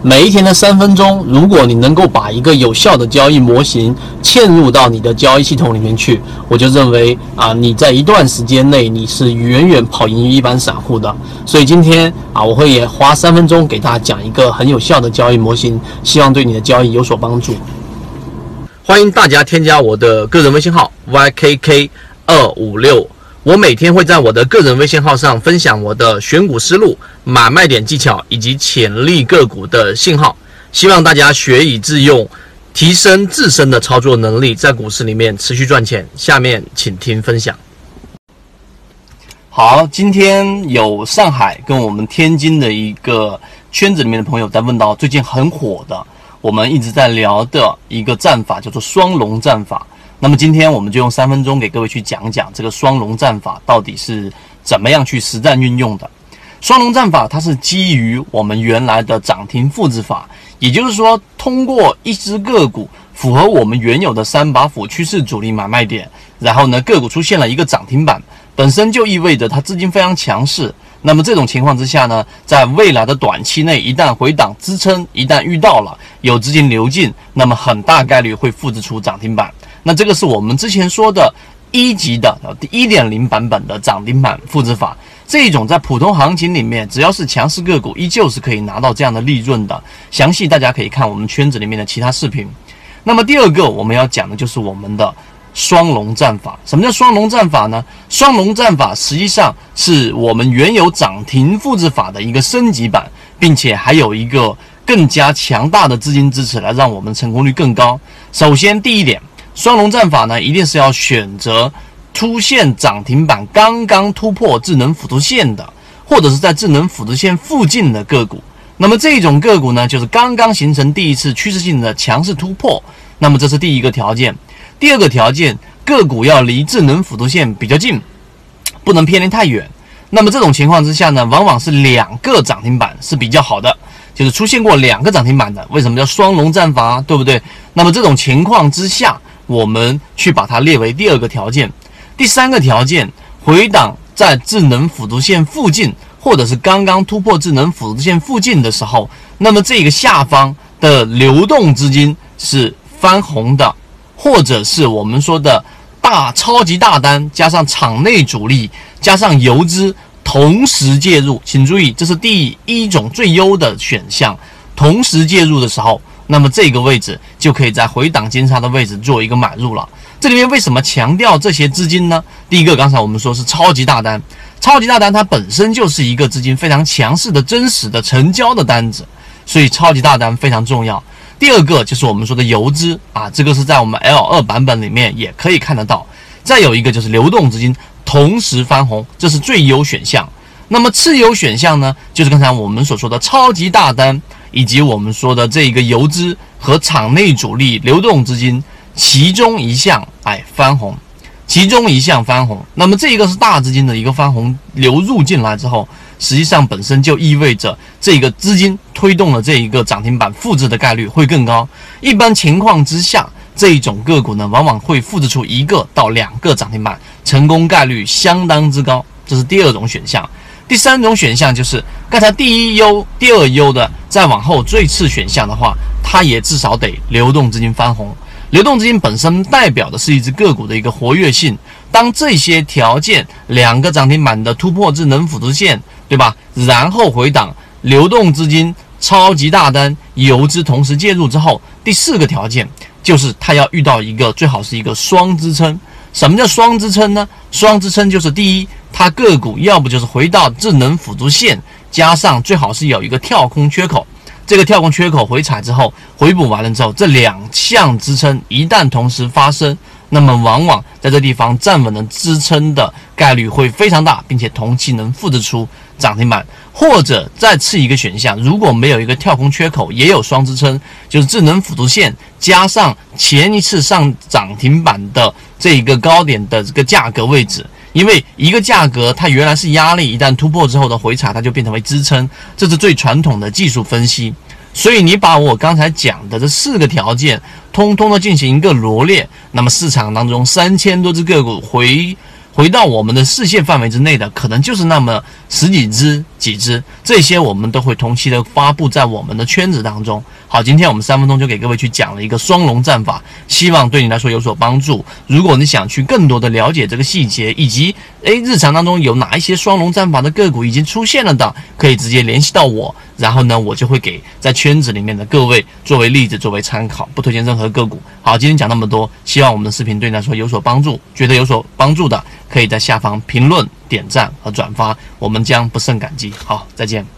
每一天的三分钟，如果你能够把一个有效的交易模型嵌入到你的交易系统里面去，我就认为啊，你在一段时间内你是远远跑赢于一般散户的。所以今天啊，我会也花三分钟给大家讲一个很有效的交易模型，希望对你的交易有所帮助。欢迎大家添加我的个人微信号 ykk 二五六。我每天会在我的个人微信号上分享我的选股思路、买卖点技巧以及潜力个股的信号，希望大家学以致用，提升自身的操作能力，在股市里面持续赚钱。下面请听分享。好，今天有上海跟我们天津的一个圈子里面的朋友在问到最近很火的，我们一直在聊的一个战法，叫做双龙战法。那么今天我们就用三分钟给各位去讲讲这个双龙战法到底是怎么样去实战运用的。双龙战法它是基于我们原来的涨停复制法，也就是说，通过一只个股符合我们原有的三把斧趋势主力买卖点，然后呢个股出现了一个涨停板，本身就意味着它资金非常强势。那么这种情况之下呢，在未来的短期内，一旦回档支撑，一旦遇到了有资金流进，那么很大概率会复制出涨停板。那这个是我们之前说的一级的第一点零版本的涨停板复制法，这种在普通行情里面，只要是强势个股，依旧是可以拿到这样的利润的。详细大家可以看我们圈子里面的其他视频。那么第二个我们要讲的就是我们的双龙战法。什么叫双龙战法呢？双龙战法实际上是我们原有涨停复制法的一个升级版，并且还有一个更加强大的资金支持来让我们成功率更高。首先第一点。双龙战法呢，一定是要选择出现涨停板刚刚突破智能辅助线的，或者是在智能辅助线附近的个股。那么这种个股呢，就是刚刚形成第一次趋势性的强势突破。那么这是第一个条件。第二个条件，个股要离智能辅助线比较近，不能偏离太远。那么这种情况之下呢，往往是两个涨停板是比较好的，就是出现过两个涨停板的。为什么叫双龙战法？对不对？那么这种情况之下。我们去把它列为第二个条件，第三个条件，回档在智能辅助线附近，或者是刚刚突破智能辅助线附近的时候，那么这个下方的流动资金是翻红的，或者是我们说的大超级大单加上场内主力加上游资同时介入，请注意，这是第一种最优的选项，同时介入的时候。那么这个位置就可以在回档金叉的位置做一个买入了。这里面为什么强调这些资金呢？第一个，刚才我们说是超级大单，超级大单它本身就是一个资金非常强势的真实的成交的单子，所以超级大单非常重要。第二个就是我们说的游资啊，这个是在我们 L 二版本里面也可以看得到。再有一个就是流动资金同时翻红，这是最优选项。那么次优选项呢，就是刚才我们所说的超级大单。以及我们说的这一个游资和场内主力流动资金其中一项哎翻红，其中一项翻红，那么这一个是大资金的一个翻红流入进来之后，实际上本身就意味着这个资金推动了这一个涨停板复制的概率会更高。一般情况之下，这一种个股呢，往往会复制出一个到两个涨停板，成功概率相当之高。这是第二种选项。第三种选项就是刚才第一优、第二优的，再往后最次选项的话，它也至少得流动资金翻红。流动资金本身代表的是一只个股的一个活跃性。当这些条件两个涨停板的突破智能辅助线，对吧？然后回档，流动资金超级大单、游资同时介入之后，第四个条件就是它要遇到一个最好是一个双支撑。什么叫双支撑呢？双支撑就是第一。它个股要不就是回到智能辅助线，加上最好是有一个跳空缺口，这个跳空缺口回踩之后回补完了之后，这两项支撑一旦同时发生，那么往往在这地方站稳了支撑的概率会非常大，并且同期能复制出涨停板。或者再次一个选项，如果没有一个跳空缺口，也有双支撑，就是智能辅助线加上前一次上涨停板的这一个高点的这个价格位置。因为一个价格它原来是压力，一旦突破之后的回踩，它就变成为支撑，这是最传统的技术分析。所以你把我刚才讲的这四个条件，通通的进行一个罗列，那么市场当中三千多只个股回回到我们的视线范围之内的，可能就是那么十几只、几只，这些我们都会同期的发布在我们的圈子当中。好，今天我们三分钟就给各位去讲了一个双龙战法，希望对你来说有所帮助。如果你想去更多的了解这个细节，以及诶日常当中有哪一些双龙战法的个股已经出现了的，可以直接联系到我，然后呢，我就会给在圈子里面的各位作为例子作为参考，不推荐任何个股。好，今天讲那么多，希望我们的视频对你来说有所帮助，觉得有所帮助的，可以在下方评论、点赞和转发，我们将不胜感激。好，再见。